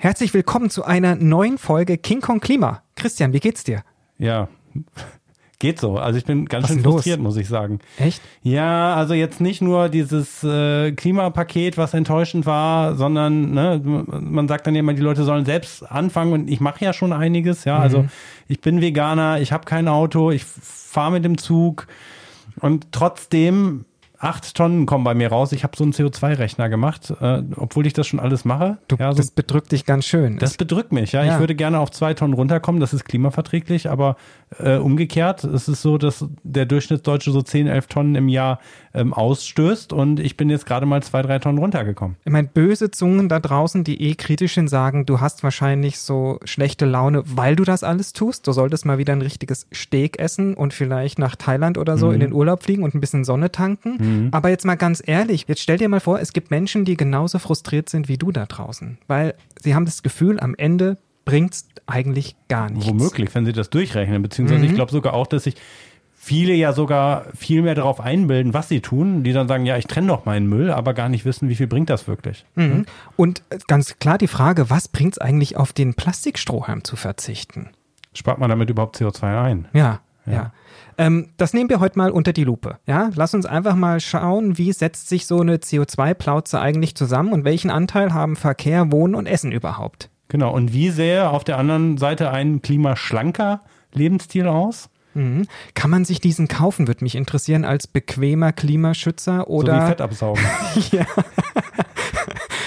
Herzlich willkommen zu einer neuen Folge King Kong Klima. Christian, wie geht's dir? Ja, geht so. Also ich bin ganz Was schön frustriert, muss ich sagen. Echt? Ja, also jetzt nicht nur dieses äh, Klimapaket, was enttäuschend war, sondern ne, man sagt dann immer, die Leute sollen selbst anfangen und ich mache ja schon einiges. Ja, also ich bin Veganer, ich habe kein Auto, ich fahre mit dem Zug und trotzdem acht Tonnen kommen bei mir raus. Ich habe so einen CO2-Rechner gemacht, äh, obwohl ich das schon alles mache. Du, ja, so das bedrückt dich ganz schön. das bedrückt mich, ja. Ja. Ich würde gerne auf zwei Tonnen runterkommen, das ist klimaverträglich, aber äh, umgekehrt ist es so, dass der Durchschnittsdeutsche so 10, 11 Tonnen im Jahr ähm, ausstößt und ich bin jetzt gerade mal zwei, drei Tonnen runtergekommen. ich meine, böse Zungen da draußen, die eh kritisch sind, sagen, du hast wahrscheinlich so schlechte Laune, weil du das alles tust. Du solltest mal wieder ein richtiges Steak essen und vielleicht nach Thailand oder so in den Urlaub fliegen und ein bisschen Sonne tanken. Aber jetzt mal ganz ehrlich, jetzt stell dir mal vor, es gibt Menschen, die genauso frustriert sind wie du da draußen, weil sie haben das Gefühl, am Ende bringt's eigentlich gar nichts. Womöglich, wenn sie das durchrechnen, beziehungsweise ich glaube sogar auch, dass sich viele ja sogar viel mehr darauf einbilden, was sie tun, die dann sagen, ja, ich trenne doch meinen Müll, aber gar nicht wissen, wie viel bringt das wirklich. Mhm. Und äh, ganz klar die Frage, was bringt es eigentlich auf den Plastikstrohhalm zu verzichten? Spart man damit überhaupt CO2 ein? Ja, ja. Ähm, das nehmen wir heute mal unter die Lupe. Ja, lass uns einfach mal schauen, wie setzt sich so eine CO2-Plauze eigentlich zusammen und welchen Anteil haben Verkehr, Wohnen und Essen überhaupt? Genau. Und wie sähe auf der anderen Seite ein klimaschlanker Lebensstil aus? Mhm. Kann man sich diesen kaufen, würde mich interessieren, als bequemer Klimaschützer so wie oder, Fett absaugen.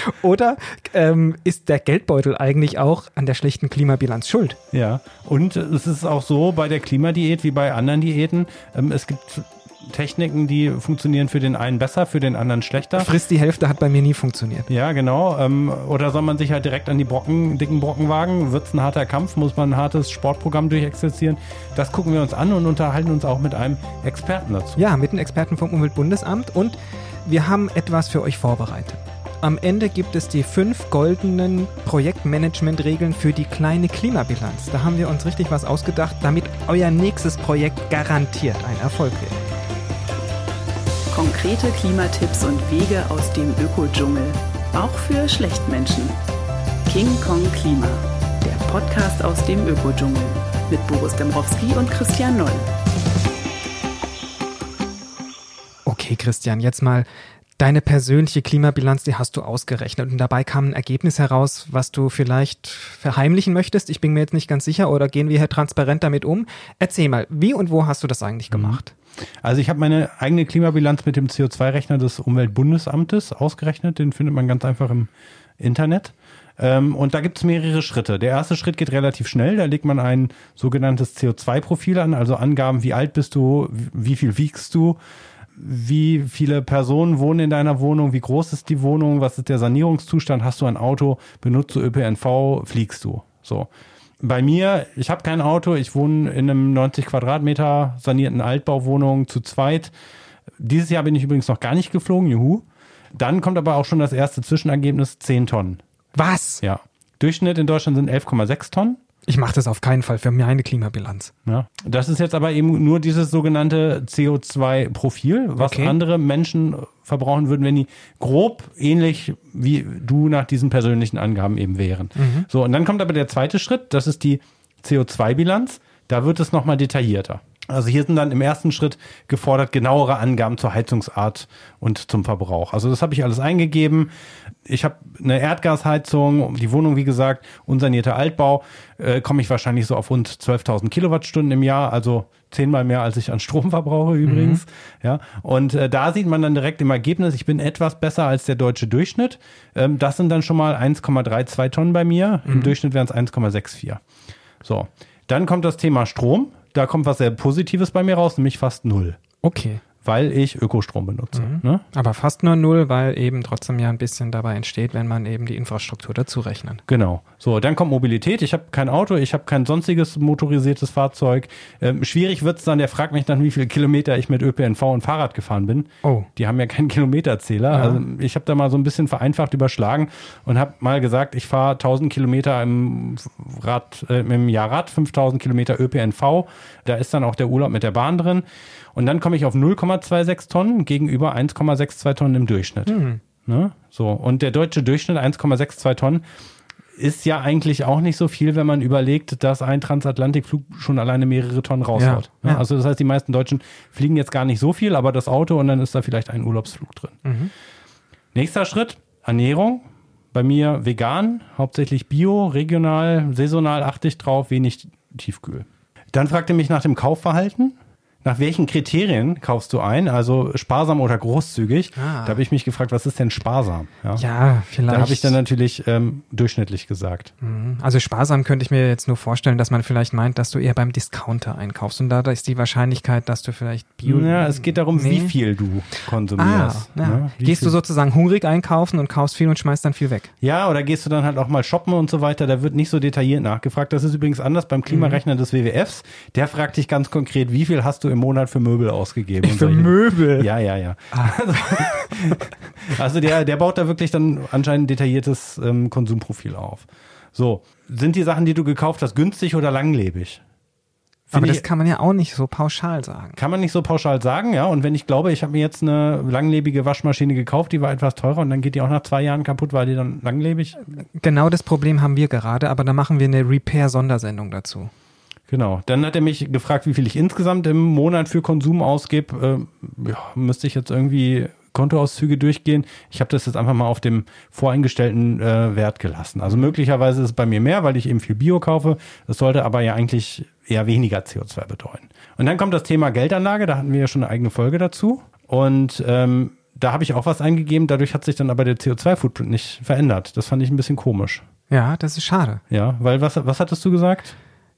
oder ähm, ist der Geldbeutel eigentlich auch an der schlechten Klimabilanz schuld? Ja, und es ist auch so bei der Klimadiät wie bei anderen Diäten, ähm, es gibt Techniken, die funktionieren für den einen besser, für den anderen schlechter. Frisst die Hälfte hat bei mir nie funktioniert. Ja, genau. Ähm, oder soll man sich halt direkt an die Brocken, dicken Brocken wagen? Wird es ein harter Kampf? Muss man ein hartes Sportprogramm durchexerzieren? Das gucken wir uns an und unterhalten uns auch mit einem Experten dazu. Ja, mit den Experten vom Umweltbundesamt und wir haben etwas für euch vorbereitet. Am Ende gibt es die fünf goldenen Projektmanagement-Regeln für die kleine Klimabilanz. Da haben wir uns richtig was ausgedacht, damit euer nächstes Projekt garantiert ein Erfolg wird. Konkrete Klimatipps und Wege aus dem Ökodschungel. Auch für Schlechtmenschen. King Kong Klima. Der Podcast aus dem Ökodschungel. Mit Boris Dembrowski und Christian Noll. Okay, Christian, jetzt mal deine persönliche Klimabilanz, die hast du ausgerechnet und dabei kam ein Ergebnis heraus, was du vielleicht verheimlichen möchtest. Ich bin mir jetzt nicht ganz sicher oder gehen wir hier transparent damit um? Erzähl mal, wie und wo hast du das eigentlich gemacht? Also ich habe meine eigene Klimabilanz mit dem CO2-Rechner des Umweltbundesamtes ausgerechnet. Den findet man ganz einfach im Internet. Ähm, und da gibt es mehrere Schritte. Der erste Schritt geht relativ schnell. Da legt man ein sogenanntes CO2-Profil an, also Angaben, wie alt bist du, wie viel wiegst du, wie viele Personen wohnen in deiner Wohnung, wie groß ist die Wohnung, was ist der Sanierungszustand, hast du ein Auto, benutzt du ÖPNV, fliegst du. So. Bei mir, ich habe kein Auto, ich wohne in einem 90 Quadratmeter sanierten Altbauwohnung zu zweit. Dieses Jahr bin ich übrigens noch gar nicht geflogen, juhu. Dann kommt aber auch schon das erste Zwischenergebnis, 10 Tonnen. Was? Ja. Durchschnitt in Deutschland sind 11,6 Tonnen. Ich mache das auf keinen Fall für meine Klimabilanz. Ja. Das ist jetzt aber eben nur dieses sogenannte CO2-Profil, was Okay. andere Menschen verbrauchen würden, wenn die grob ähnlich wie du nach diesen persönlichen Angaben eben wären. So, und dann kommt aber der zweite Schritt, das ist die CO2-Bilanz. Da wird es nochmal detaillierter. Also hier sind dann im ersten Schritt gefordert genauere Angaben zur Heizungsart und zum Verbrauch. Also das habe ich alles eingegeben. Ich habe eine Erdgasheizung, die Wohnung wie gesagt, unsanierter Altbau, äh, komme ich wahrscheinlich so auf rund 12.000 Kilowattstunden im Jahr, also zehnmal mehr als ich an Strom verbrauche übrigens. Ja, und äh, da sieht man dann direkt im Ergebnis, ich bin etwas besser als der deutsche Durchschnitt. Ähm, das sind dann schon mal 1,32 Tonnen bei mir. Im Durchschnitt wären es 1,64. So, dann kommt das Thema Strom. Da kommt was sehr Positives bei mir raus, nämlich fast null, Okay. Weil ich Ökostrom benutze. Ne? Aber fast nur null, weil eben trotzdem ja ein bisschen dabei entsteht, wenn man eben die Infrastruktur dazu rechnet. Genau. So, dann kommt Mobilität. Ich habe kein Auto, ich habe kein sonstiges motorisiertes Fahrzeug. Ähm, schwierig wird's dann, der fragt mich dann, wie viele Kilometer ich mit ÖPNV und Fahrrad gefahren bin. Oh. Die haben ja keinen Kilometerzähler. Also ich habe da mal so ein bisschen vereinfacht überschlagen und habe mal gesagt, ich fahre 1000 Kilometer im, Rad, äh, im Jahr Rad, 5000 Kilometer ÖPNV. Da ist dann auch der Urlaub mit der Bahn drin. Und dann komme ich auf 0,26 Tonnen gegenüber 1,62 Tonnen im Durchschnitt. Ne? So. Und der deutsche Durchschnitt 1,62 Tonnen ist ja eigentlich auch nicht so viel, wenn man überlegt, dass ein Transatlantikflug schon alleine mehrere Tonnen raushaut. Ja, ja. Also das heißt, die meisten Deutschen fliegen jetzt gar nicht so viel, aber das Auto und dann ist da vielleicht ein Urlaubsflug drin. Mhm. Nächster Schritt, Ernährung. Bei mir vegan, hauptsächlich bio, regional, saisonal achte ich drauf, wenig Tiefkühl. Dann fragt er mich nach dem Kaufverhalten. Nach welchen Kriterien kaufst du ein? Also sparsam oder großzügig? Ah. Da habe ich mich gefragt, was ist denn sparsam? Ja, vielleicht. Da habe ich dann natürlich ähm, durchschnittlich gesagt. Mhm. Also sparsam könnte ich mir jetzt nur vorstellen, dass man vielleicht meint, dass du eher beim Discounter einkaufst. Und da ist die Wahrscheinlichkeit, dass du vielleicht Bio. Ja, es geht darum, Nee. wie viel du Ah, konsumierst. ja. ne? Gehst viel- du sozusagen hungrig einkaufen und kaufst viel und schmeißt dann viel weg? Ja, oder gehst du dann halt auch mal shoppen und so weiter? Da wird nicht so detailliert nachgefragt. Das ist übrigens anders beim Klimarechner des WWFs. Der fragt dich ganz konkret, wie viel hast du im Monat für Möbel ausgegeben? und solche- Möbel? Ja, ja, ja. Also, also der, der baut da wirklich dann anscheinend ein detailliertes ähm, Konsumprofil auf. So, sind die Sachen, die du gekauft hast, günstig oder langlebig? Aber Finde das ich- kann man ja auch nicht so pauschal sagen. Kann man nicht so pauschal sagen, ja. Und wenn ich glaube, ich habe mir jetzt eine langlebige Waschmaschine gekauft, die war etwas teurer und dann geht die auch nach zwei Jahren kaputt, war die dann langlebig? Genau das Problem haben wir gerade, aber da machen wir eine Repair-Sondersendung dazu. Genau. Dann hat er mich gefragt, wie viel ich insgesamt im Monat für Konsum ausgebe. Ähm, ja, müsste ich jetzt irgendwie Kontoauszüge durchgehen. Ich habe das jetzt einfach mal auf dem voreingestellten äh, Wert gelassen. Also möglicherweise ist es bei mir mehr, weil ich eben viel Bio kaufe. Das sollte aber ja eigentlich eher weniger CO2 bedeuten. Und dann kommt das Thema Geldanlage. Da hatten wir ja schon eine eigene Folge dazu. Und ähm, da habe ich auch was eingegeben. Dadurch hat sich dann aber der CO2-Footprint nicht verändert. Das fand ich ein bisschen komisch. Ja, das ist schade. Ja, weil was, was hattest du gesagt?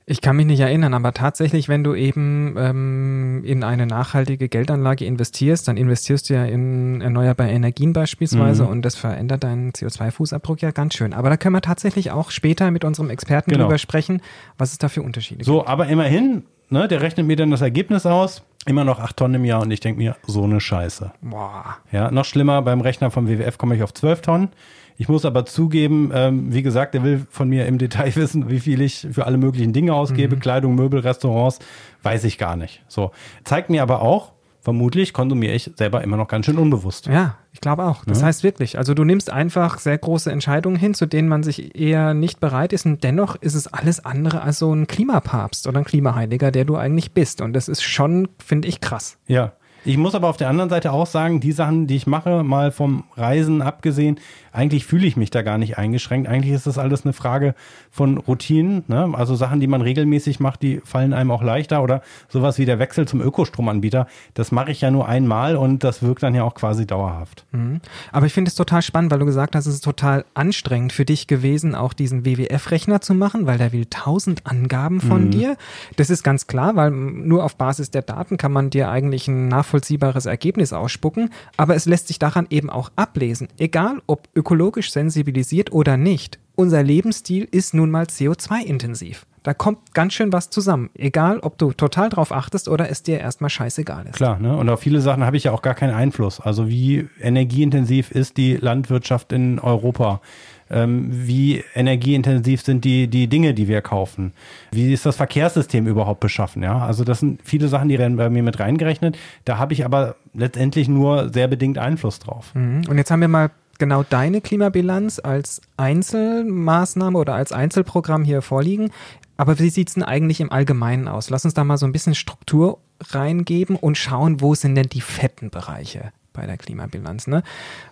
Ich kann mich nicht erinnern, aber tatsächlich, wenn du eben ähm, in eine nachhaltige Geldanlage investierst, dann investierst du ja in erneuerbare Energien beispielsweise Mhm. und das verändert deinen CO2-Fußabdruck ja ganz schön. Aber da können wir tatsächlich auch später mit unserem Experten Genau. drüber sprechen, was es da für Unterschiede gibt. So, aber immerhin, ne, der rechnet mir dann das Ergebnis aus. Immer noch acht Tonnen im Jahr und ich denke mir, so eine Scheiße. Boah. Ja, noch schlimmer, beim Rechner vom WWF komme ich auf 12 Tonnen. Ich muss aber zugeben, ähm, wie gesagt, der will von mir im Detail wissen, wie viel ich für alle möglichen Dinge ausgebe. Kleidung, Möbel, Restaurants, weiß ich gar nicht. So. Zeigt mir aber auch, vermutlich konsumiere ich selber immer noch ganz schön unbewusst. Ja, ich glaube auch. Das Ja. heißt wirklich, also du nimmst einfach sehr große Entscheidungen hin, zu denen man sich eher nicht bereit ist und dennoch ist es alles andere als so ein Klimapapst oder ein Klimaheiliger, der du eigentlich bist. Und das ist schon, finde ich, krass. Ja. Ich muss aber auf der anderen Seite auch sagen, die Sachen, die ich mache, mal vom Reisen abgesehen, eigentlich fühle ich mich da gar nicht eingeschränkt. Eigentlich ist das alles eine Frage von Routinen. Ne? Also Sachen, die man regelmäßig macht, die fallen einem auch leichter. Oder sowas wie der Wechsel zum Ökostromanbieter. Das mache ich ja nur einmal und das wirkt dann ja auch quasi dauerhaft. Mhm. Aber ich finde es total spannend, weil du gesagt hast, es ist total anstrengend für dich gewesen, auch diesen WWF-Rechner zu machen, weil der will tausend Angaben von dir. Das ist ganz klar, weil nur auf Basis der Daten kann man dir eigentlich ein nachvollziehbares Ergebnis ausspucken. Aber es lässt sich daran eben auch ablesen, egal ob ökologisch sensibilisiert oder nicht. Unser Lebensstil ist nun mal CO2-intensiv. Da kommt ganz schön was zusammen. Egal, ob du total drauf achtest oder es dir erstmal scheißegal ist. Klar, ne? Und auf viele Sachen habe ich ja auch gar keinen Einfluss. Also wie energieintensiv ist die Landwirtschaft in Europa? Ähm, wie energieintensiv sind die, die Dinge, die wir kaufen? Wie ist das Verkehrssystem überhaupt beschaffen? Ja, also das sind viele Sachen, die werden bei mir mit reingerechnet. Da habe ich aber letztendlich nur sehr bedingt Einfluss drauf. Mhm. Und jetzt haben wir mal genau deine Klimabilanz als Einzelmaßnahme oder als Einzelprogramm hier vorliegen. Aber wie sieht's denn eigentlich im Allgemeinen aus? Lass uns da mal so ein bisschen Struktur reingeben und schauen, wo sind denn die fetten Bereiche bei der Klimabilanz. Ne?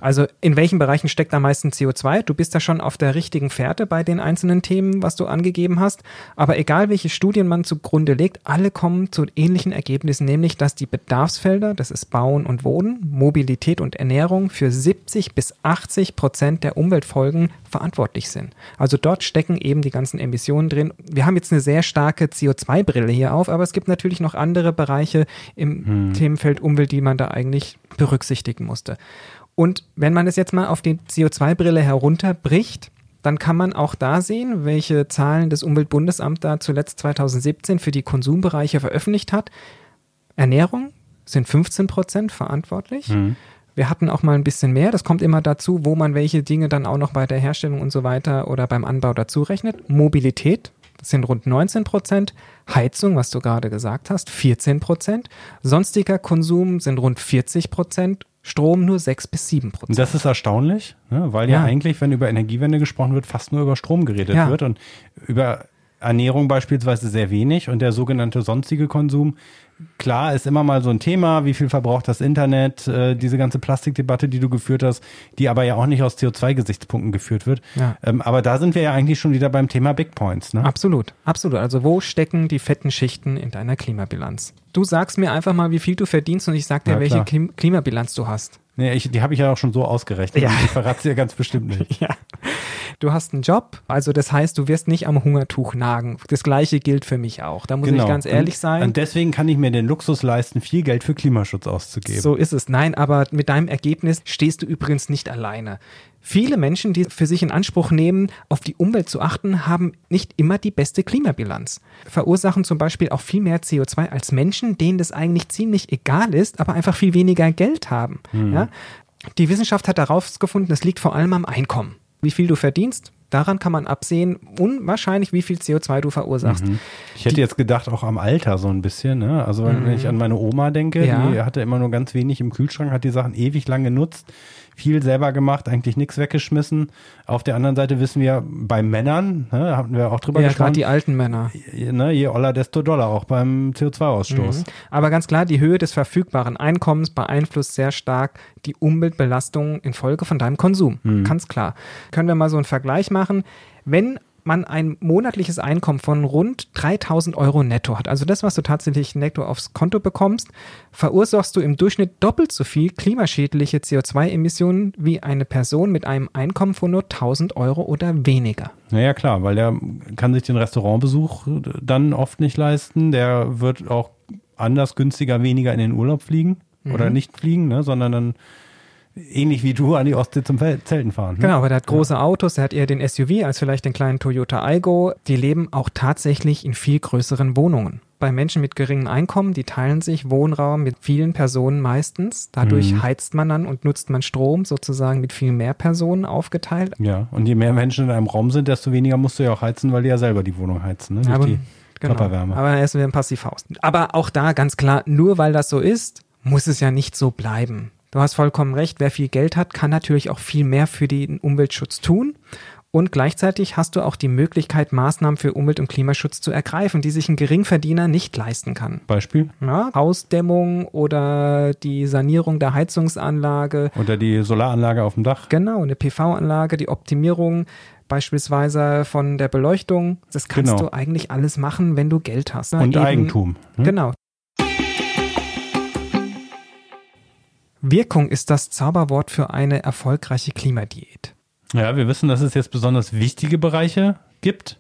Also in welchen Bereichen steckt am meisten CO2? Du bist da schon auf der richtigen Fährte bei den einzelnen Themen, was du angegeben hast. Aber egal, welche Studien man zugrunde legt, alle kommen zu ähnlichen Ergebnissen, nämlich dass die Bedarfsfelder, das ist Bauen und Wohnen, Mobilität und Ernährung, für 70 bis 80 Prozent der Umweltfolgen verantwortlich sind. Also dort stecken eben die ganzen Emissionen drin. Wir haben jetzt eine sehr starke CO2-Brille hier auf, aber es gibt natürlich noch andere Bereiche im Themenfeld Umwelt, die man da eigentlich berücksichtigen musste. Und wenn man es jetzt mal auf die CO2-Brille herunterbricht, dann kann man auch da sehen, welche Zahlen das Umweltbundesamt da zuletzt 2017 für die Konsumbereiche veröffentlicht hat. Ernährung sind 15 Prozent verantwortlich. Wir hatten auch mal ein bisschen mehr. Das kommt immer dazu, wo man welche Dinge dann auch noch bei der Herstellung und so weiter oder beim Anbau dazu rechnet. Mobilität, sind rund 19 Prozent. Heizung, was du gerade gesagt hast, 14 Prozent. Sonstiger Konsum sind rund 40 Prozent. Strom nur 6 bis 7 Prozent. Das ist erstaunlich, ne? weil ja. ja. eigentlich, wenn über Energiewende gesprochen wird, fast nur über Strom geredet ja. wird und über Ernährung beispielsweise sehr wenig und der sogenannte sonstige Konsum klar ist immer mal so ein Thema, wie viel verbraucht das Internet, äh, diese ganze Plastikdebatte, die du geführt hast, die aber ja auch nicht aus CO2-Gesichtspunkten geführt wird. Ja. Ähm, aber da sind wir ja eigentlich schon wieder beim Thema Big Points. Ne? Absolut, absolut. Also wo stecken die fetten Schichten in deiner Klimabilanz? Du sagst mir einfach mal, wie viel du verdienst und ich sag dir, ja, welche Klim Klimabilanz du hast. Nee, ich, die habe ich ja auch schon so ausgerechnet. Ja. Ich verrate sie ja ganz bestimmt nicht. Ja. Du hast einen Job, also das heißt, du wirst nicht am Hungertuch nagen. Das gleiche gilt für mich auch. Da muss genau. ich ganz ehrlich sein. Und deswegen kann ich mir den Luxus leisten, viel Geld für Klimaschutz auszugeben. So ist es. Nein, aber mit deinem Ergebnis stehst du übrigens nicht alleine. Viele Menschen, die für sich in Anspruch nehmen, auf die Umwelt zu achten, haben nicht immer die beste Klimabilanz. Verursachen zum Beispiel auch viel mehr CO2 als Menschen, denen das eigentlich ziemlich egal ist, aber einfach viel weniger Geld haben. Mhm. Ja? Die Wissenschaft hat darauf gefunden, das liegt vor allem am Einkommen. Wie viel du verdienst, daran kann man absehen, unwahrscheinlich, wie viel CO2 du verursachst. Mhm. Ich hätte die, jetzt gedacht, auch am Alter so ein bisschen. Ne? Also wenn, mhm. ich an meine Oma denke, ja. die hatte immer nur ganz wenig im Kühlschrank, hat die Sachen ewig lang genutzt viel selber gemacht, eigentlich nichts weggeschmissen. Auf der anderen Seite wissen wir, bei Männern, ne, hatten wir auch drüber ja, gesprochen. Ja, gerade die alten Männer. Ne, je oller, desto doller, auch beim CO2-Ausstoß. Mhm. Aber ganz klar, die Höhe des verfügbaren Einkommens beeinflusst sehr stark die Umweltbelastung infolge von deinem Konsum. Mhm. Ganz klar. Können wir mal so einen Vergleich machen? Wenn man ein monatliches Einkommen von rund 3000 Euro netto hat, also das, was du tatsächlich netto aufs Konto bekommst, verursachst du im Durchschnitt doppelt so viel klimaschädliche CO2-Emissionen wie eine Person mit einem Einkommen von nur 1000 Euro oder weniger. Naja, klar, weil der kann sich den Restaurantbesuch dann oft nicht leisten. Der wird auch anders günstiger weniger in den Urlaub fliegen mhm. oder nicht fliegen, ne, sondern dann ähnlich wie du an die Ostsee zum Zelten fahren. Ne? Genau, aber der hat große ja. Autos, der hat eher den SUV als vielleicht den kleinen Toyota Aygo. Die leben auch tatsächlich in viel größeren Wohnungen. Bei Menschen mit geringem Einkommen, die teilen sich Wohnraum mit vielen Personen meistens. Dadurch mhm. heizt man dann und nutzt man Strom sozusagen mit viel mehr Personen aufgeteilt. Ja, und je mehr Menschen in einem Raum sind, desto weniger musst du ja auch heizen, weil die ja selber die Wohnung heizen. Ne? Aber, die genau. Körperwärme. Aber erst wieder ein Passivhaus. Aber auch da ganz klar, nur weil das so ist, muss es ja nicht so bleiben. Du hast vollkommen recht, wer viel Geld hat, kann natürlich auch viel mehr für den Umweltschutz tun. Und gleichzeitig hast du auch die Möglichkeit, Maßnahmen für Umwelt- und Klimaschutz zu ergreifen, die sich ein Geringverdiener nicht leisten kann. Beispiel? Ja, Hausdämmung oder die Sanierung der Heizungsanlage. Oder die Solaranlage auf dem Dach. Genau, eine PV-Anlage, die Optimierung beispielsweise von der Beleuchtung. Das kannst genau. du eigentlich alles machen, wenn du Geld hast. Und Eben, Eigentum. Hm? Genau. Wirkung ist das Zauberwort für eine erfolgreiche Klimadiät. Ja, wir wissen, dass es jetzt besonders wichtige Bereiche gibt.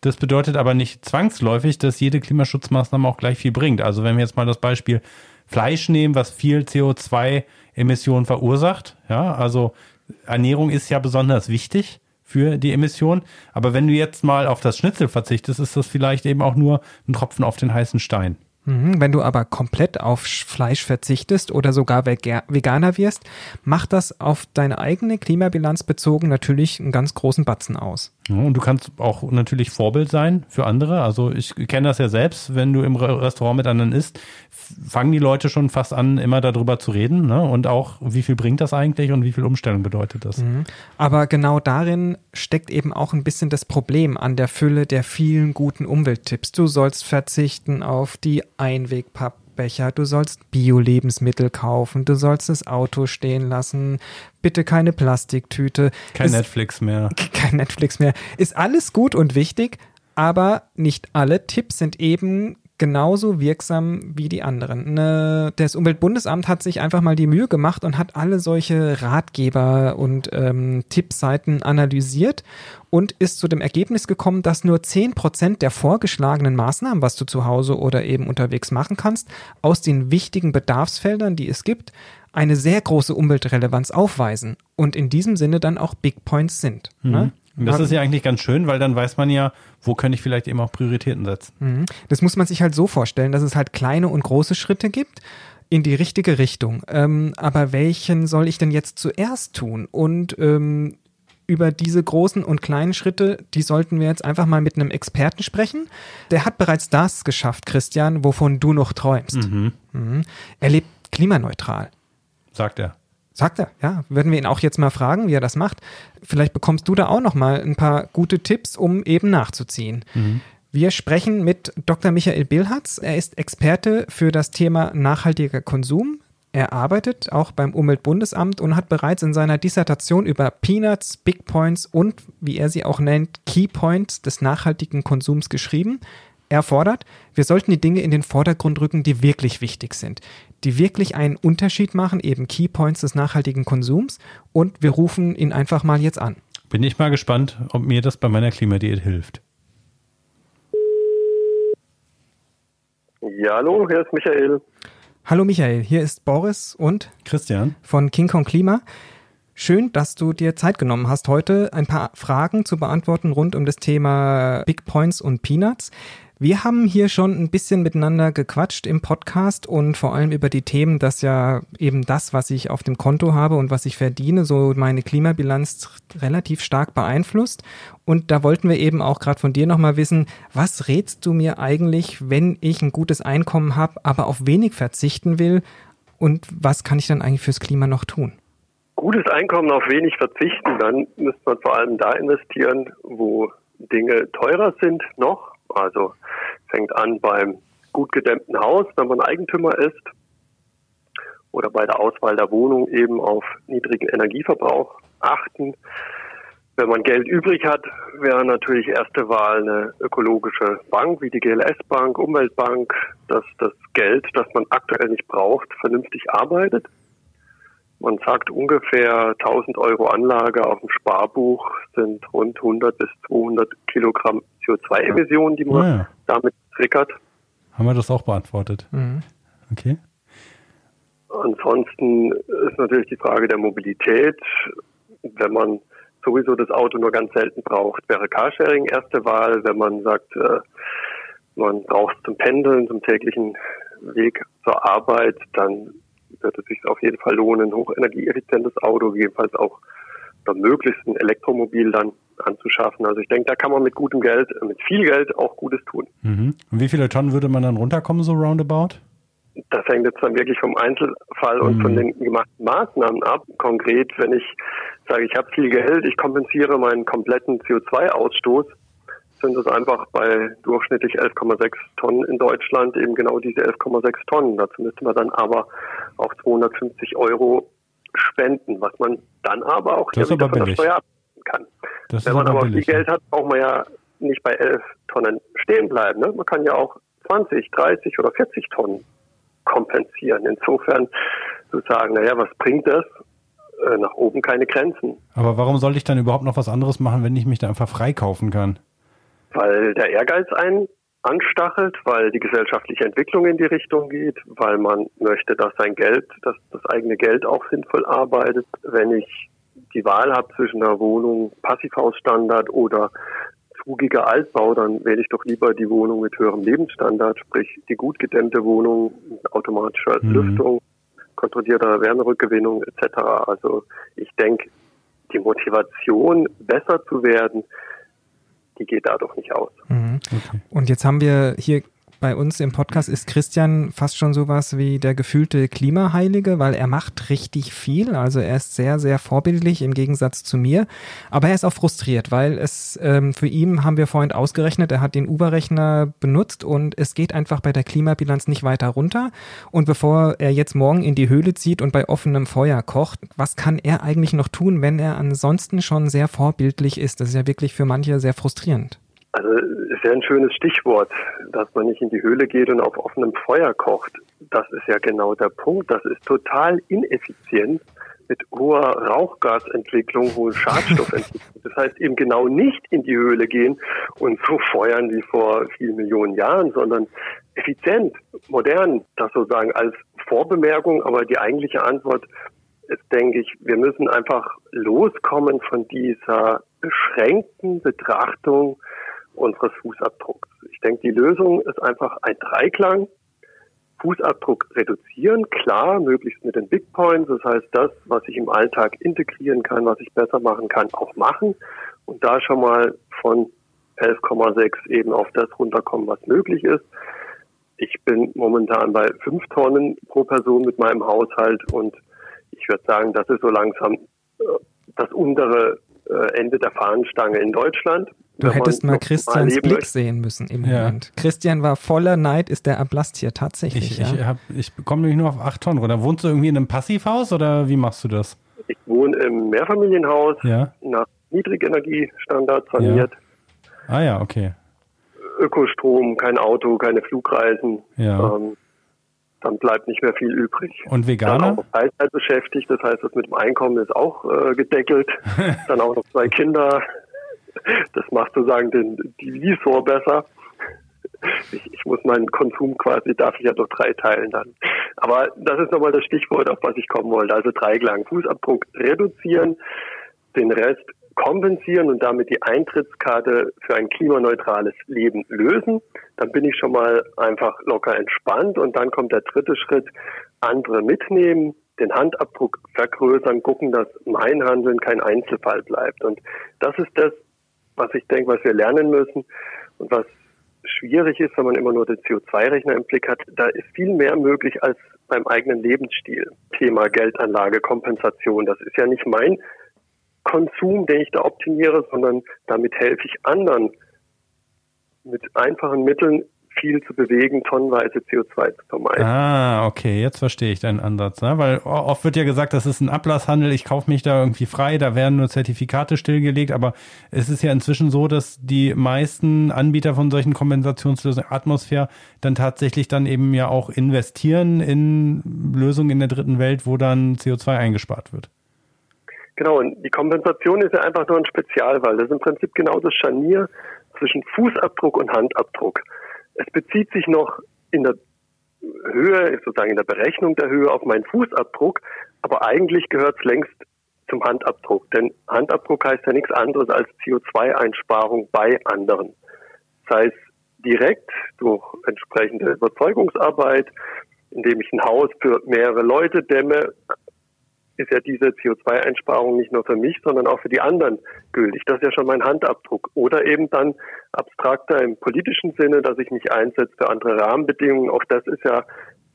Das bedeutet aber nicht zwangsläufig, dass jede Klimaschutzmaßnahme auch gleich viel bringt. Also wenn wir jetzt mal das Beispiel Fleisch nehmen, was viel CO2-Emissionen verursacht, ja, also Ernährung ist ja besonders wichtig für die Emission. Aber wenn du jetzt mal auf das Schnitzel verzichtest, ist das vielleicht eben auch nur ein Tropfen auf den heißen Stein. Mhm, wenn du aber komplett auf Fleisch verzichtest oder sogar Veganer wirst, macht das auf deine eigene Klimabilanz bezogen natürlich einen ganz großen Batzen aus. Ja, und du kannst auch natürlich Vorbild sein für andere. Also ich kenne das ja selbst, wenn du im Restaurant mit anderen isst, fangen die Leute schon fast an, immer darüber zu reden. Ne? Und auch, wie viel bringt das eigentlich und wie viel Umstellung bedeutet das? Mhm. Aber genau darin steckt eben auch ein bisschen das Problem an der Fülle der vielen guten Umwelttipps. Du sollst verzichten auf die Einwegpappbecher, du sollst Bio-Lebensmittel kaufen, du sollst das Auto stehen lassen, bitte keine Plastiktüte. Kein ist, Netflix mehr. Kein Netflix mehr. Ist alles gut und wichtig, aber nicht alle Tipps sind eben genauso wirksam wie die anderen. Ne, das Umweltbundesamt hat sich einfach mal die Mühe gemacht und hat alle solche Ratgeber und ähm, Tippseiten analysiert und ist zu dem Ergebnis gekommen, dass nur 10% der vorgeschlagenen Maßnahmen, was du zu Hause oder eben unterwegs machen kannst, aus den wichtigen Bedarfsfeldern, die es gibt, eine sehr große Umweltrelevanz aufweisen und in diesem Sinne dann auch Big Points sind. Mhm. Ne? Das ist ja eigentlich ganz schön, weil dann weiß man ja, wo könnte ich vielleicht eben auch Prioritäten setzen. Mhm. Das muss man sich halt so vorstellen, dass es halt kleine und große Schritte gibt in die richtige Richtung. Ähm, aber welchen soll ich denn jetzt zuerst tun? Und ähm, über diese großen und kleinen Schritte, die sollten wir jetzt einfach mal mit einem Experten sprechen. Der hat bereits das geschafft, Christian, wovon du noch träumst. Mhm. Mhm. Er lebt klimaneutral. sagt er. Sagt er, ja. Würden wir ihn auch jetzt mal fragen, wie er das macht. Vielleicht bekommst du da auch noch mal ein paar gute Tipps, um eben nachzuziehen. Mhm. Wir sprechen mit Dr. Michael Bilhatz. Er ist Experte für das Thema nachhaltiger Konsum. Er arbeitet auch beim Umweltbundesamt und hat bereits in seiner Dissertation über Peanuts, Big Points und, wie er sie auch nennt, Key Points des nachhaltigen Konsums geschrieben. Er fordert, wir sollten die Dinge in den Vordergrund rücken, die wirklich wichtig sind, die wirklich einen Unterschied machen, eben Key Points des nachhaltigen Konsums. Und wir rufen ihn einfach mal jetzt an. Bin ich mal gespannt, ob mir das bei meiner Klimadiät hilft. Ja, hallo, hier ist Michael. Hallo Michael, hier ist Boris und Christian von King Kong Klima. Schön, dass du dir Zeit genommen hast, heute ein paar Fragen zu beantworten rund um das Thema Big Points und Peanuts. Wir haben hier schon ein bisschen miteinander gequatscht im Podcast und vor allem über die Themen, dass ja eben das, was ich auf dem Konto habe und was ich verdiene, so meine Klimabilanz relativ stark beeinflusst. Und da wollten wir eben auch gerade von dir nochmal wissen, was rätst du mir eigentlich, wenn ich ein gutes Einkommen habe, aber auf wenig verzichten will? Und was kann ich dann eigentlich fürs Klima noch tun? Gutes Einkommen auf wenig verzichten, dann müsste man vor allem da investieren, wo Dinge teurer sind noch also fängt an beim gut gedämmten Haus, wenn man Eigentümer ist, oder bei der Auswahl der Wohnung eben auf niedrigen Energieverbrauch achten. Wenn man Geld übrig hat, wäre natürlich erste Wahl eine ökologische Bank wie die GLS Bank, Umweltbank, dass das Geld, das man aktuell nicht braucht, vernünftig arbeitet. Man sagt ungefähr 1000 Euro Anlage auf dem Sparbuch sind rund 100 bis 200 Kilogramm CO2-Emissionen, die man ah, ja. damit triggert. Haben wir das auch beantwortet? Mhm. Okay. Ansonsten ist natürlich die Frage der Mobilität. Wenn man sowieso das Auto nur ganz selten braucht, wäre Carsharing erste Wahl. Wenn man sagt, äh, man braucht zum Pendeln, zum täglichen Weg zur Arbeit, dann wird es sich auf jeden Fall lohnen, ein hochenergieeffizientes Auto, gegebenenfalls auch möglichst ein Elektromobil dann anzuschaffen. Also ich denke, da kann man mit gutem Geld, mit viel Geld auch Gutes tun. Mhm. Und wie viele Tonnen würde man dann runterkommen, so roundabout? Das hängt jetzt dann wirklich vom Einzelfall und mhm. von den gemachten Maßnahmen ab. Konkret, wenn ich sage, ich habe viel Geld, ich kompensiere meinen kompletten CO2-Ausstoß, sind es einfach bei durchschnittlich 11,6 Tonnen in Deutschland eben genau diese 11,6 Tonnen. Dazu müsste man dann aber auch 250 Euro spenden, was man dann aber auch das wieder von der Steuer kann. Das Wenn man aber billig, viel Geld hat, braucht man ja nicht bei 11 Tonnen stehen bleiben. Ne? Man kann ja auch 20, 30 oder 40 Tonnen kompensieren. Insofern zu sagen, naja, was bringt das? Äh, nach oben keine Grenzen. Aber warum sollte ich dann überhaupt noch was anderes machen, wenn ich mich da einfach freikaufen kann? Weil der Ehrgeiz einen anstachelt, weil die gesellschaftliche Entwicklung in die Richtung geht, weil man möchte, dass sein Geld, dass das eigene Geld auch sinnvoll arbeitet. Wenn ich die Wahl habe zwischen einer Wohnung Passivhausstandard oder zugiger Altbau, dann wähle ich doch lieber die Wohnung mit höherem Lebensstandard, sprich die gut gedämmte Wohnung mit automatischer mhm. Lüftung, kontrollierter Wärmerückgewinnung etc. Also ich denke, die Motivation, besser zu werden, die geht dadurch nicht aus. Mhm. Okay. Und jetzt haben wir hier bei uns im Podcast ist Christian fast schon sowas wie der gefühlte Klimaheilige, weil er macht richtig viel. Also er ist sehr, sehr vorbildlich im Gegensatz zu mir. Aber er ist auch frustriert, weil es ähm, für ihn haben wir vorhin ausgerechnet, er hat den Uber-Rechner benutzt und es geht einfach bei der Klimabilanz nicht weiter runter. Und bevor er jetzt morgen in die Höhle zieht und bei offenem Feuer kocht, was kann er eigentlich noch tun, wenn er ansonsten schon sehr vorbildlich ist? Das ist ja wirklich für manche sehr frustrierend. Also ist ja ein schönes Stichwort, dass man nicht in die Höhle geht und auf offenem Feuer kocht. Das ist ja genau der Punkt. Das ist total ineffizient mit hoher Rauchgasentwicklung, hohen Schadstoffentwicklung. Das heißt eben genau nicht in die Höhle gehen und so feuern wie vor vielen Millionen Jahren, sondern effizient, modern, das sozusagen als Vorbemerkung. Aber die eigentliche Antwort ist, denke ich, wir müssen einfach loskommen von dieser beschränkten Betrachtung unseres Fußabdrucks. Ich denke, die Lösung ist einfach ein Dreiklang. Fußabdruck reduzieren, klar, möglichst mit den Big Points, das heißt das, was ich im Alltag integrieren kann, was ich besser machen kann, auch machen und da schon mal von 11,6 eben auf das runterkommen, was möglich ist. Ich bin momentan bei fünf Tonnen pro Person mit meinem Haushalt und Ich würde sagen, das ist so langsam äh, das untere äh, Ende der Fahnenstange in Deutschland. Du hättest mal Christians mal Blick möchte. sehen müssen im ja. Moment. Christian war voller Neid, ist der Ablast hier tatsächlich. Ich, ja? ich, ich komme nämlich nur auf acht Tonnen runter. Wohnst du irgendwie in einem Passivhaus oder wie machst du das? Ich wohne im Mehrfamilienhaus ja. nach Niedrigenergiestandards saniert. Ja. Ah ja, okay. Ökostrom, kein Auto, keine Flugreisen. Ja. Ähm, dann bleibt nicht mehr viel übrig. Und Veganer? Dann auch Teilzeit beschäftigt, das heißt, das mit dem Einkommen ist auch äh, gedeckelt. dann auch noch zwei Kinder. Das macht sozusagen den Divisor besser. Ich, ich, muss meinen Konsum quasi, darf ich ja durch drei teilen dann. Aber das ist nochmal das Stichwort, auf was ich kommen wollte. Also Dreiklang. Fußabdruck reduzieren, den Rest kompensieren und damit die Eintrittskarte für ein klimaneutrales Leben lösen, dann bin ich schon mal einfach locker entspannt und dann kommt der dritte Schritt, andere mitnehmen, den Handabdruck vergrößern, gucken, dass mein Handeln kein Einzelfall bleibt. Und das ist das, was ich denke, was wir lernen müssen und was schwierig ist, wenn man immer nur den CO2-Rechner im Blick hat. Da ist viel mehr möglich als beim eigenen Lebensstil. Thema Geldanlage, Kompensation, das ist ja nicht mein Konsum, den ich da optimiere, sondern damit helfe ich anderen mit einfachen Mitteln viel zu bewegen, tonnenweise CO2 zu vermeiden. Ah, okay, jetzt verstehe ich deinen Ansatz. Ne? Weil oft wird ja gesagt, das ist ein Ablasshandel, ich kaufe mich da irgendwie frei, da werden nur Zertifikate stillgelegt, aber es ist ja inzwischen so, dass die meisten Anbieter von solchen Kompensationslösungen, Atmosphäre, dann tatsächlich dann eben ja auch investieren in Lösungen in der dritten Welt, wo dann CO2 eingespart wird. Genau, und die Kompensation ist ja einfach nur ein Spezialfall. Das ist im Prinzip genau das Scharnier zwischen Fußabdruck und Handabdruck. Es bezieht sich noch in der Höhe, sozusagen in der Berechnung der Höhe auf meinen Fußabdruck, aber eigentlich gehört es längst zum Handabdruck. Denn Handabdruck heißt ja nichts anderes als CO2-Einsparung bei anderen. Sei es direkt durch entsprechende Überzeugungsarbeit, indem ich ein Haus für mehrere Leute dämme, ist ja diese CO2-Einsparung nicht nur für mich, sondern auch für die anderen gültig. Das ist ja schon mein Handabdruck. Oder eben dann abstrakter im politischen Sinne, dass ich mich einsetze für andere Rahmenbedingungen. Auch das ist ja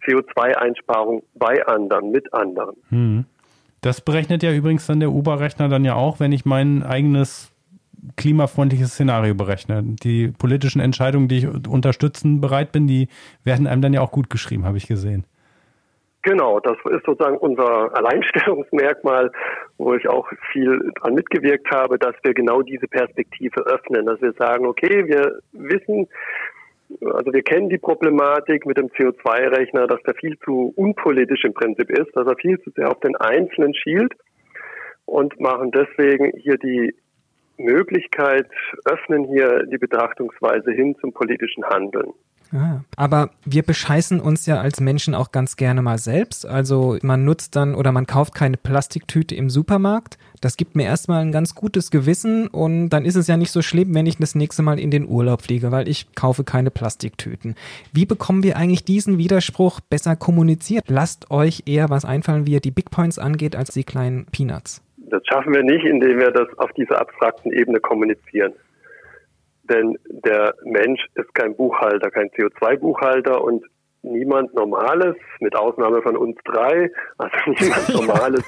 CO2-Einsparung bei anderen, mit anderen. Hm. Das berechnet ja übrigens dann der Uber-Rechner dann ja auch, wenn ich mein eigenes klimafreundliches Szenario berechne. Die politischen Entscheidungen, die ich unterstützen bereit bin, die werden einem dann ja auch gut geschrieben, habe ich gesehen. Genau, das ist sozusagen unser Alleinstellungsmerkmal, wo ich auch viel dran mitgewirkt habe, dass wir genau diese Perspektive öffnen, dass wir sagen, okay, wir wissen, also wir kennen die Problematik mit dem CO2-Rechner, dass der viel zu unpolitisch im Prinzip ist, dass er viel zu sehr auf den Einzelnen schielt und machen deswegen hier die Möglichkeit, öffnen hier die Betrachtungsweise hin zum politischen Handeln. Ah, aber wir bescheißen uns ja als Menschen auch ganz gerne mal selbst. Also man nutzt dann oder man kauft keine Plastiktüte im Supermarkt. Das gibt mir erstmal ein ganz gutes Gewissen und dann ist es ja nicht so schlimm, wenn ich das nächste Mal in den Urlaub fliege, weil ich kaufe keine Plastiktüten. Wie bekommen wir eigentlich diesen Widerspruch besser kommuniziert? Lasst euch eher was einfallen, wie ihr die Big Points angeht, als die kleinen Peanuts. Das schaffen wir nicht, indem wir das auf dieser abstrakten Ebene kommunizieren. Denn der Mensch ist kein Buchhalter, kein CO2-Buchhalter und niemand Normales, mit Ausnahme von uns drei, also niemand Normales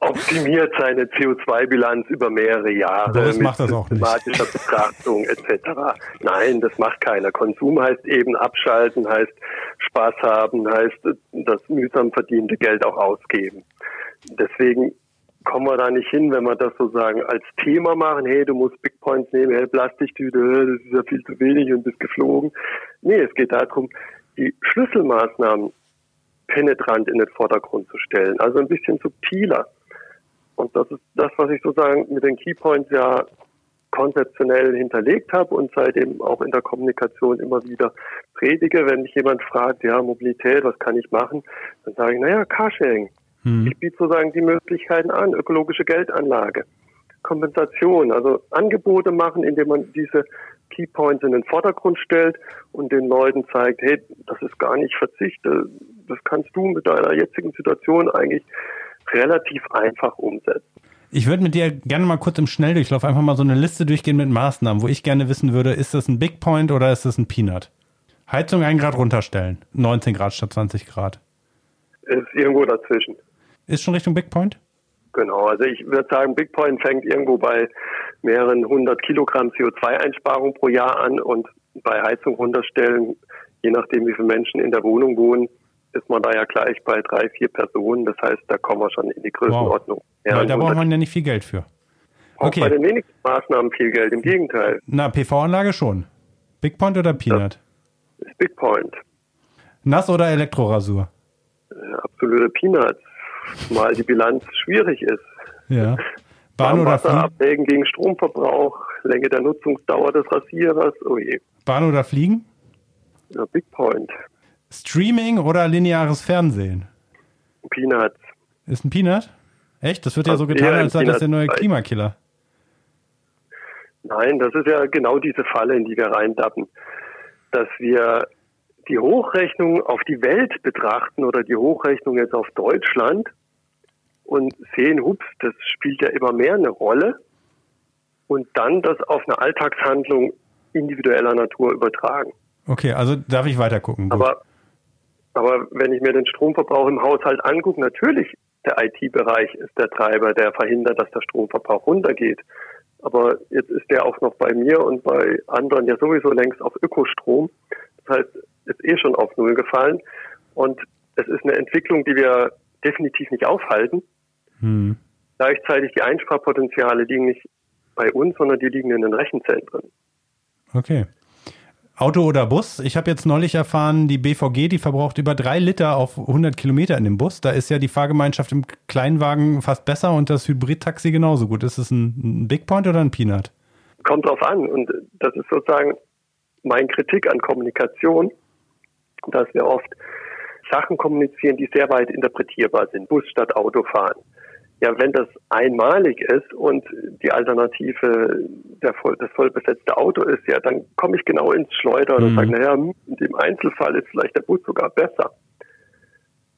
optimiert seine CO2-Bilanz über mehrere Jahre das mit macht das auch systematischer nicht. Betrachtung etc. Nein, das macht keiner. Konsum heißt eben abschalten, heißt Spaß haben, heißt das mühsam verdiente Geld auch ausgeben. Deswegen kommen wir da nicht hin, wenn wir das sozusagen als Thema machen, hey, du musst Big Points nehmen, hey, Plastiktüte, das ist ja viel zu wenig und bist geflogen. Nee, es geht darum, die Schlüsselmaßnahmen penetrant in den Vordergrund zu stellen, also ein bisschen subtiler. Und das ist das, was ich sozusagen mit den Keypoints ja konzeptionell hinterlegt habe und seitdem auch in der Kommunikation immer wieder predige. Wenn mich jemand fragt, ja, Mobilität, was kann ich machen? Dann sage ich, naja, Carsharing. Mhm. Ich biete sozusagen die Möglichkeiten an, ökologische Geldanlage, Kompensation, also Angebote machen, indem man diese Keypoints in den Vordergrund stellt und den Leuten zeigt, hey, das ist gar nicht Verzicht, das kannst du mit deiner jetzigen Situation eigentlich relativ einfach umsetzen. Ich würde mit dir gerne mal kurz im Schnelldurchlauf einfach mal so eine Liste durchgehen mit Maßnahmen, wo ich gerne wissen würde, ist das ein Big Point oder ist das ein Peanut? Heizung 1 Grad runterstellen, 19 Grad statt 20 Grad. Ist irgendwo dazwischen. Ist schon Richtung Big Point? Genau, also ich würde sagen, Big Point fängt irgendwo bei mehreren hundert Kilogramm CO2-Einsparung pro Jahr an und bei Heizung runterstellen, je nachdem wie viele Menschen in der Wohnung wohnen, ist man da ja gleich bei drei, vier Personen. Das heißt, da kommen wir schon in die Größenordnung. Wow. Weil da braucht man ja nicht viel Geld für. Okay. Auch bei den wenigsten Maßnahmen viel Geld, im Gegenteil. Na, PV-Anlage schon. Big Point oder Peanut? Das ist Big Point. Nass oder Elektrorasur? Äh, absolute Peanuts. Mal die Bilanz schwierig ist. Ja. Bahn oder Wasser abwägen gegen Stromverbrauch, Länge der Nutzungsdauer des Rasierers, oh je. Bahn oder Fliegen? Ja, Big Point. Streaming oder lineares Fernsehen? Peanuts. Ist ein Peanut? Echt? Das wird ja so getan, als sei das der neue Klimakiller. Nein, das ist ja genau diese Falle, in die wir reindappen. Dass wir die Hochrechnung auf die Welt betrachten oder die Hochrechnung jetzt auf Deutschland und sehen, hups, das spielt ja immer mehr eine Rolle und dann das auf eine Alltagshandlung individueller Natur übertragen. Okay, also darf ich weiter gucken. Aber, aber wenn ich mir den Stromverbrauch im Haushalt angucke, natürlich der IT-Bereich ist der Treiber, der verhindert, dass der Stromverbrauch runtergeht. Aber jetzt ist der auch noch bei mir und bei anderen ja sowieso längst auf Ökostrom. Das heißt, ist eh schon auf Null gefallen. Und es ist eine Entwicklung, die wir definitiv nicht aufhalten. Hm. Gleichzeitig die Einsparpotenziale liegen nicht bei uns, sondern die liegen in den Rechenzentren. Okay. Auto oder Bus? Ich habe jetzt neulich erfahren, die BVG, die verbraucht über drei Liter auf 100 Kilometer in dem Bus. Da ist ja die Fahrgemeinschaft im Kleinwagen fast besser und das Hybrid-Taxi genauso gut. Ist es ein, Big Point oder ein Peanut? Kommt drauf an. Und das ist sozusagen mein Kritik an Kommunikation, dass wir oft Sachen kommunizieren, die sehr weit interpretierbar sind. Bus statt Autofahren ja, wenn das einmalig ist und die Alternative der voll, das vollbesetzte Auto ist, ja, dann komme ich genau ins Schleudern mhm. und sage, naja, in dem Einzelfall ist vielleicht der Bus sogar besser.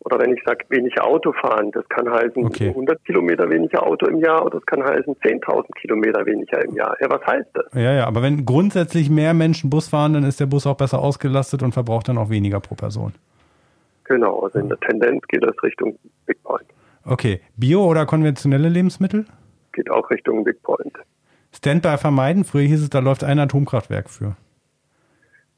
Oder wenn ich sage, weniger Auto fahren, das kann heißen okay. 100 Kilometer weniger Auto im Jahr oder das kann heißen 10.000 Kilometer weniger im Jahr. Ja, was heißt das? Ja, ja, aber wenn grundsätzlich mehr Menschen Bus fahren, dann ist der Bus auch besser ausgelastet und verbraucht dann auch weniger pro Person. Genau, also in der Tendenz geht das Richtung Big Point. Okay. Bio oder konventionelle Lebensmittel? Geht auch Richtung Big Point. Standby vermeiden. Früher hieß es, da läuft ein Atomkraftwerk für.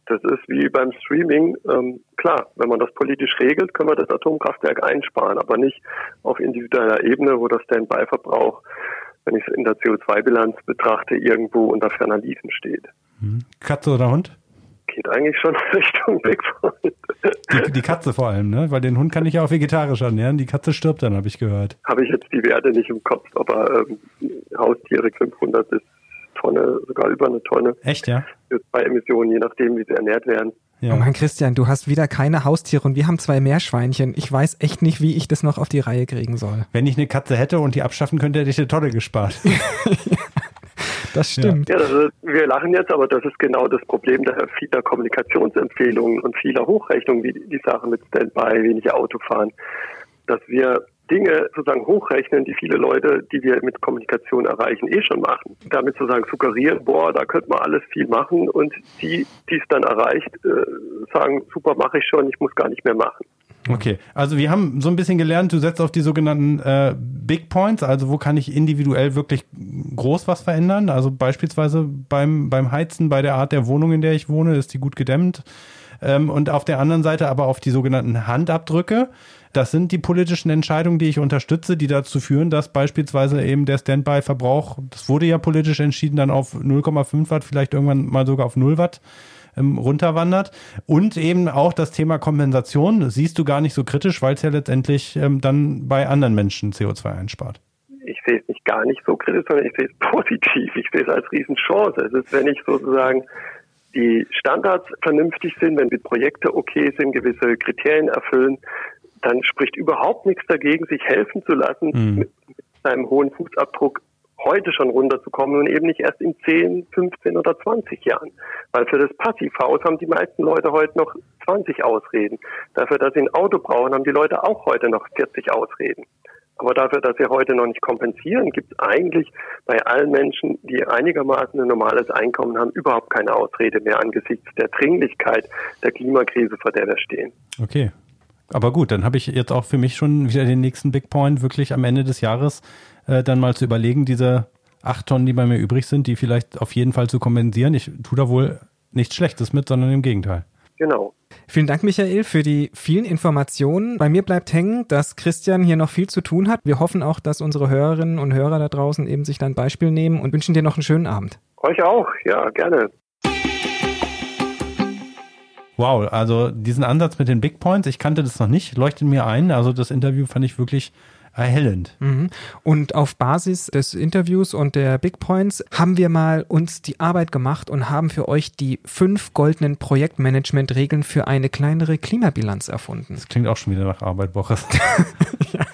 Das ist wie beim Streaming. Ähm, klar, wenn man das politisch regelt, können wir das Atomkraftwerk einsparen, aber nicht auf individueller Ebene, wo der Standby-Verbrauch, wenn ich es in der CO2-Bilanz betrachte, irgendwo unter ferner Liefen steht. Hm. Katze oder Hund? Geht eigentlich schon Richtung Bigfoot. Die, die, Katze vor allem, ne? Weil den Hund kann ich ja auch vegetarisch ernähren. Die Katze stirbt dann, habe ich gehört. Habe ich jetzt die Werte nicht im Kopf, aber ähm, Haustiere 500 bis Tonne, sogar über eine Tonne. Echt, ja? Bei Emissionen, je nachdem, wie sie ernährt werden. Ja. Oh Mann, Christian, du hast wieder keine Haustiere und wir haben zwei Meerschweinchen. Ich weiß echt nicht, wie ich das noch auf die Reihe kriegen soll. Wenn ich eine Katze hätte und die abschaffen könnte, hätte ich eine Tonne gespart. Das stimmt. Ja, also wir lachen jetzt, aber das ist genau das Problem der vieler Kommunikationsempfehlungen und vieler Hochrechnungen, wie die Sache mit Standby, weniger Autofahren, dass wir Dinge sozusagen hochrechnen, die viele Leute, die wir mit Kommunikation erreichen, eh schon machen. Damit sozusagen suggerieren, boah, da könnte man alles viel machen und die, die es dann erreicht, äh, sagen, super, mache ich schon, ich muss gar nicht mehr machen. Okay, also wir haben so ein bisschen gelernt, du setzt auf die sogenannten äh, Big Points, also wo kann ich individuell wirklich groß was verändern? Also beispielsweise beim, beim Heizen, bei der Art der Wohnung, in der ich wohne, ist die gut gedämmt. Ähm, und auf der anderen Seite aber auf die sogenannten Handabdrücke. Das sind die politischen Entscheidungen, die ich unterstütze, die dazu führen, dass beispielsweise eben der Standby-Verbrauch, das wurde ja politisch entschieden, dann auf 0,5 Watt, vielleicht irgendwann mal sogar auf 0 Watt ähm, runterwandert. Und eben auch das Thema Kompensation siehst du gar nicht so kritisch, weil es ja letztendlich ähm, dann bei anderen Menschen CO2 einspart. Ich sehe es nicht gar nicht so kritisch, sondern ich sehe es positiv. Ich sehe es als Riesenchance. Es ist, wenn ich sozusagen die Standards vernünftig sind, wenn die Projekte okay sind, gewisse Kriterien erfüllen, dann spricht überhaupt nichts dagegen, sich helfen zu lassen, mhm. mit, seinem hohen Fußabdruck heute schon runterzukommen und eben nicht erst in 10, 15 oder 20 Jahren. Weil für das Passivhaus haben die meisten Leute heute noch 20 Ausreden. Dafür, dass sie ein Auto brauchen, haben die Leute auch heute noch 40 Ausreden. Aber dafür, dass sie heute noch nicht kompensieren, gibt es eigentlich bei allen Menschen, die einigermaßen ein normales Einkommen haben, überhaupt keine Ausrede mehr angesichts der Dringlichkeit der Klimakrise, vor der wir stehen. Okay. Aber gut, dann habe ich jetzt auch für mich schon wieder den nächsten Big Point, wirklich am Ende des Jahres äh, dann mal zu überlegen, diese acht Tonnen, die bei mir übrig sind, die vielleicht auf jeden Fall zu kompensieren. Ich tue da wohl nichts Schlechtes mit, sondern im Gegenteil. Genau. Vielen Dank, Michael, für die vielen Informationen. Bei mir bleibt hängen, dass Christian hier noch viel zu tun hat. Wir hoffen auch, dass unsere Hörerinnen und Hörer da draußen eben sich da ein Beispiel nehmen und wünschen dir noch einen schönen Abend. Euch auch, ja, gerne. Wow, also diesen Ansatz mit den Big Points, ich kannte das noch nicht, leuchtet mir ein. Also das Interview fand ich wirklich erhellend. Mhm. Und auf Basis des Interviews und der Big Points haben wir mal uns die Arbeit gemacht und haben für euch die fünf goldenen Projektmanagement-Regeln für eine kleinere Klimabilanz erfunden. Das klingt auch schon wieder nach Arbeit, Boris. ja.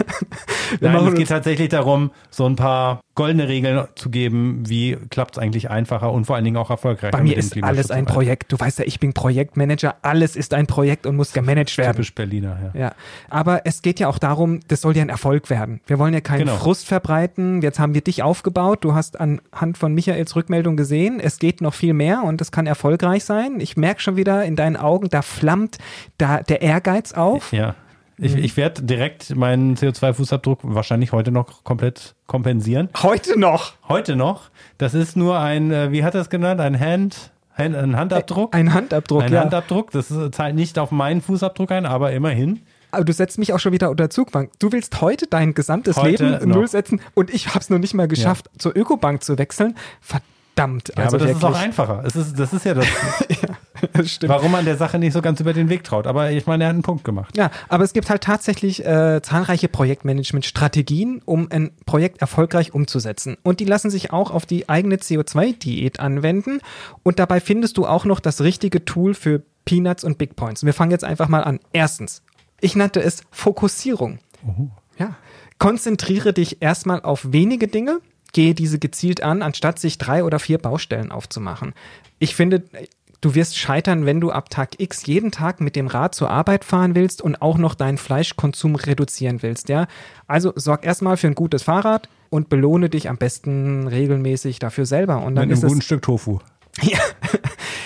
Nein, es geht tatsächlich darum, so ein paar goldene Regeln zu geben, wie klappt es eigentlich einfacher und vor allen Dingen auch erfolgreicher. Bei mir ist alles ein Projekt. Du weißt ja, ich bin Projektmanager. Alles ist ein Projekt und muss gemanagt werden. Typisch Berliner, ja. ja. Aber es geht ja auch darum, das soll ja ein Erfolg werden. Wir wollen ja keinen genau. Frust verbreiten. Jetzt haben wir dich aufgebaut. Du hast anhand von Michaels Rückmeldung gesehen, es geht noch viel mehr und es kann erfolgreich sein. Ich merke schon wieder in deinen Augen, da flammt da der Ehrgeiz auf. Ja. Ich, mhm. ich werde direkt meinen CO2-Fußabdruck wahrscheinlich heute noch komplett kompensieren. Heute noch? Heute noch. Das ist nur ein, äh, wie hat er es genannt? Ein Hand, ein Handabdruck? Ein Handabdruck, Ein ja. Handabdruck. Das zahlt nicht auf meinen Fußabdruck ein, aber immerhin. Aber du setzt mich auch schon wieder unter Zugbank. Du willst heute dein gesamtes heute Leben Null setzen und ich habe es noch nicht mal geschafft, ja. zur Ökobank zu wechseln. Verdammt. Ja, also aber das wirklich. ist auch einfacher. Es ist, das ist ja das, ja. warum man der Sache nicht so ganz über den Weg traut. Aber ich meine, er hat einen Punkt gemacht. Ja, aber es gibt halt tatsächlich äh, zahlreiche Projektmanagement-Strategien, um ein Projekt erfolgreich umzusetzen. Und die lassen sich auch auf die eigene CO2-Diät anwenden. Und dabei findest du auch noch das richtige Tool für Peanuts und Big Points. wir fangen jetzt einfach mal an. Erstens, ich nannte es Fokussierung. Oh. Ja. Konzentriere dich erstmal auf wenige Dinge gehe diese gezielt an, anstatt sich drei oder vier Baustellen aufzumachen. Ich finde, du wirst scheitern, wenn du ab Tag X jeden Tag mit dem Rad zur Arbeit fahren willst und auch noch deinen Fleischkonsum reduzieren willst, ja? Also sorg erstmal für ein gutes Fahrrad und belohne dich am besten regelmäßig dafür selber und dann mit einem guten Stück Tofu. Ja.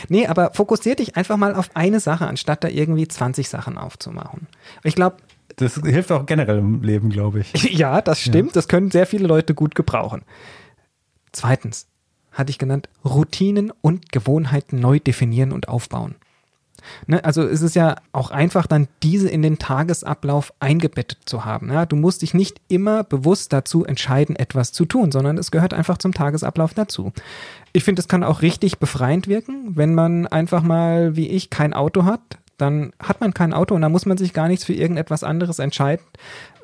nee, aber fokussier dich einfach mal auf eine Sache, anstatt da irgendwie 20 Sachen aufzumachen. Ich glaube, das hilft auch generell im Leben, glaube ich. Ja, das stimmt. Ja. Das können sehr viele Leute gut gebrauchen. Zweitens hatte ich genannt, Routinen und Gewohnheiten neu definieren und aufbauen. Ne, also es ist ja auch einfach dann diese in den Tagesablauf eingebettet zu haben. Ja, du musst dich nicht immer bewusst dazu entscheiden, etwas zu tun, sondern es gehört einfach zum Tagesablauf dazu. Ich finde, es kann auch richtig befreiend wirken, wenn man einfach mal, wie ich, kein Auto hat, dann hat man kein Auto und dann muss man sich gar nichts für irgendetwas anderes entscheiden.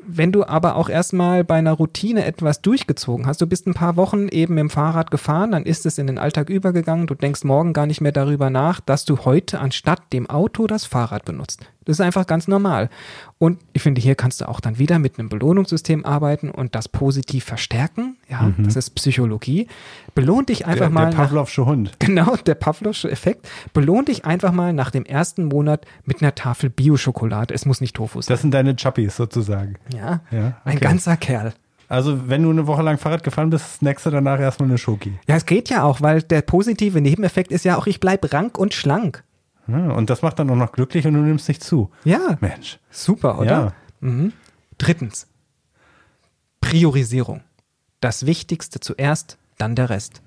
Wenn du aber auch erstmal bei einer Routine etwas durchgezogen hast, du bist ein paar Wochen eben dem Fahrrad gefahren, dann ist es in den Alltag übergegangen, du denkst morgen gar nicht mehr darüber nach, dass du heute anstatt dem Auto das Fahrrad benutzt. Das ist einfach ganz normal. Und ich finde, hier kannst du auch dann wieder mit einem Belohnungssystem arbeiten und das positiv verstärken. Ja, mhm. das ist Psychologie. Belohn dich einfach der, mal. Der Pavlovsche Hund. Genau, der Pavlovsche Effekt. Belohn dich einfach mal nach dem ersten Monat mit einer Tafel Bio-Schokolade. Es muss nicht Tofu sein. Das sind deine Chuppies sozusagen. Ja, ja okay. ein ganzer Kerl. Also, wenn du eine Woche lang Fahrrad gefahren bist, snackst du danach erstmal eine Schoki. Ja, es geht ja auch, weil der positive Nebeneffekt ist ja auch, ich bleibe rank und schlank. Ja, und das macht dann auch noch glücklich und du nimmst nicht zu. Ja. Mensch. Super, oder? Ja. Mhm. Drittens. Priorisierung. Das Wichtigste zuerst, dann der Rest.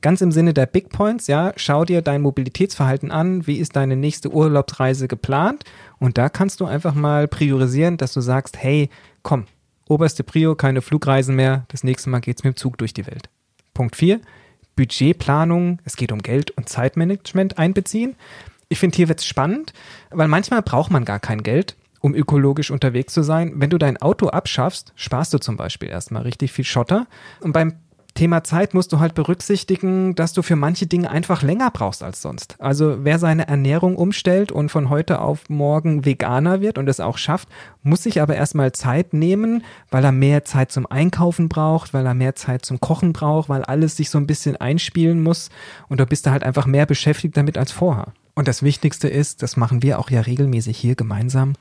Ganz im Sinne der Big Points, ja, schau dir dein Mobilitätsverhalten an, wie ist deine nächste Urlaubsreise geplant und da kannst du einfach mal priorisieren, dass du sagst, hey, komm, oberste Prio, keine Flugreisen mehr, das nächste Mal geht's mit dem Zug durch die Welt. Punkt 4, Budgetplanung, es geht um Geld und Zeitmanagement einbeziehen. Ich finde, hier wird es spannend, weil manchmal braucht man gar kein Geld, um ökologisch unterwegs zu sein. Wenn du dein Auto abschaffst, sparst du zum Beispiel erstmal richtig viel Schotter. Und beim Thema Zeit musst du halt berücksichtigen, dass du für manche Dinge einfach länger brauchst als sonst. Also wer seine Ernährung umstellt und von heute auf morgen Veganer wird und es auch schafft, muss sich aber erstmal Zeit nehmen, weil er mehr Zeit zum Einkaufen braucht, weil er mehr Zeit zum Kochen braucht, weil alles sich so ein bisschen einspielen muss und da bist du halt einfach mehr beschäftigt damit als vorher. Und das Wichtigste ist, das machen wir auch ja regelmäßig hier gemeinsam,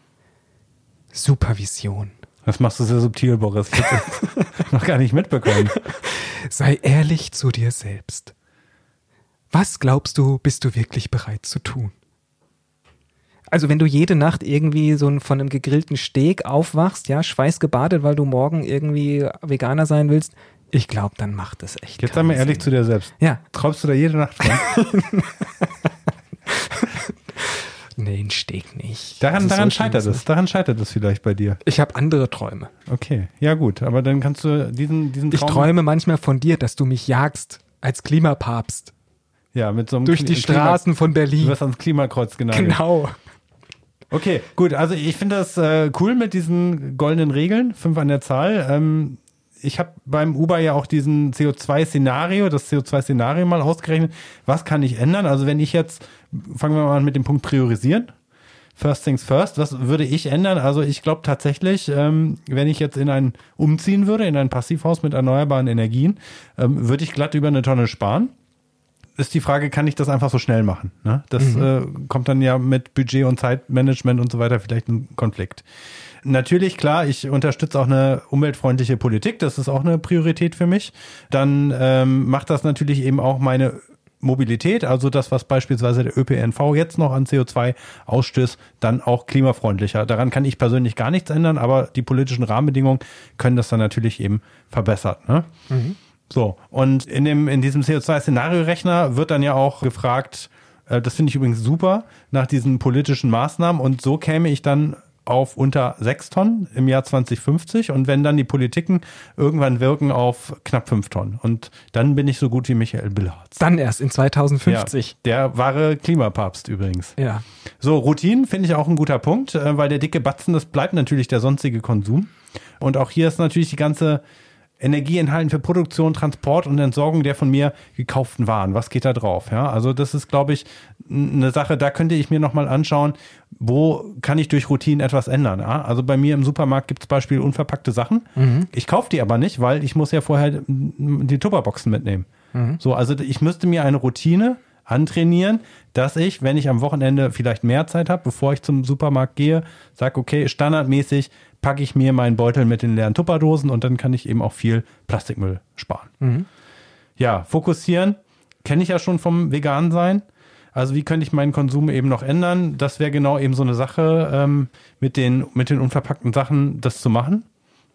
Supervision. Das machst du sehr subtil, Boris. Ich habe noch gar nicht mitbekommen. Sei ehrlich zu dir selbst. Was glaubst du, bist du wirklich bereit zu tun? Also wenn du jede Nacht irgendwie so von einem gegrillten Steak aufwachst, ja, schweißgebadet, weil du morgen irgendwie Veganer sein willst, ich glaube, dann macht das echt. Jetzt sei mal ehrlich zu dir selbst. Ja. Träumst du da jede Nacht von? Nee, ein Steak nicht. Daran, ist daran so scheitert es. Daran scheitert es vielleicht bei dir. Ich habe andere Träume. Okay, ja gut, aber dann kannst du diesen, diesen Ich Traum, träume manchmal von dir, dass du mich jagst als Klimapapst ja, mit so einem durch Kli- die Straßen von Klima, du Berlin. wirst ans Klimakreuz genagelt. Genau. Okay, gut. Also ich finde das äh, cool mit diesen goldenen Regeln, fünf an der Zahl. Ähm, ich habe beim Uber ja auch diesen CO2-Szenario, das CO2-Szenario mal ausgerechnet. Was kann ich ändern? Also wenn ich jetzt, fangen wir mal an mit dem Punkt priorisieren. First things first, was würde ich ändern? Also ich glaube tatsächlich, ähm, wenn ich jetzt in ein umziehen würde, in ein Passivhaus mit erneuerbaren Energien, ähm, würde ich glatt über eine Tonne sparen ist die Frage, kann ich das einfach so schnell machen? Ne? Das äh, kommt dann ja mit Budget und Zeitmanagement und so weiter vielleicht ein Konflikt. Natürlich, klar, ich unterstütze auch eine umweltfreundliche Politik, das ist auch eine Priorität für mich. Dann ähm, macht das natürlich eben auch meine Mobilität, also das, was beispielsweise der ÖPNV jetzt noch an CO2 ausstößt, dann auch klimafreundlicher. Daran kann ich persönlich gar nichts ändern, aber die politischen Rahmenbedingungen können das dann natürlich eben verbessern. Ne? So, und in, dem, in diesem CO2-Szenario-Rechner wird dann ja auch gefragt, äh, das finde ich übrigens super, nach diesen politischen Maßnahmen und so käme ich dann auf unter 6 Tonnen im Jahr 2050 und wenn dann die Politiken irgendwann wirken auf knapp 5 Tonnen. Und dann bin ich so gut wie Michael Bilharz. Dann erst in 2050. Ja, der wahre Klimapapst übrigens. Ja. So, Routinen finde ich auch ein guter Punkt, äh, weil der dicke Batzen, das bleibt natürlich der sonstige Konsum. Und auch hier ist natürlich die ganze Energie enthalten für Produktion, Transport und Entsorgung der von mir gekauften Waren. Was geht da drauf? Ja, also das ist, glaube ich, eine Sache, da könnte ich mir nochmal anschauen, wo kann ich durch Routinen etwas ändern. Ja? Also bei mir im Supermarkt gibt es Beispiel unverpackte Sachen. Ich kaufe die aber nicht, weil ich muss ja vorher die Tupperboxen mitnehmen. So, also ich müsste mir eine Routine antrainieren, dass ich, wenn ich am Wochenende vielleicht mehr Zeit habe, bevor ich zum Supermarkt gehe, sage, okay, standardmäßig packe ich mir meinen Beutel mit den leeren Tupperdosen und dann kann ich eben auch viel Plastikmüll sparen. Ja, fokussieren kenne ich ja schon vom Vegan sein. Also wie könnte ich meinen Konsum eben noch ändern? Das wäre genau eben so eine Sache, ähm, mit, den, mit den unverpackten Sachen das zu machen.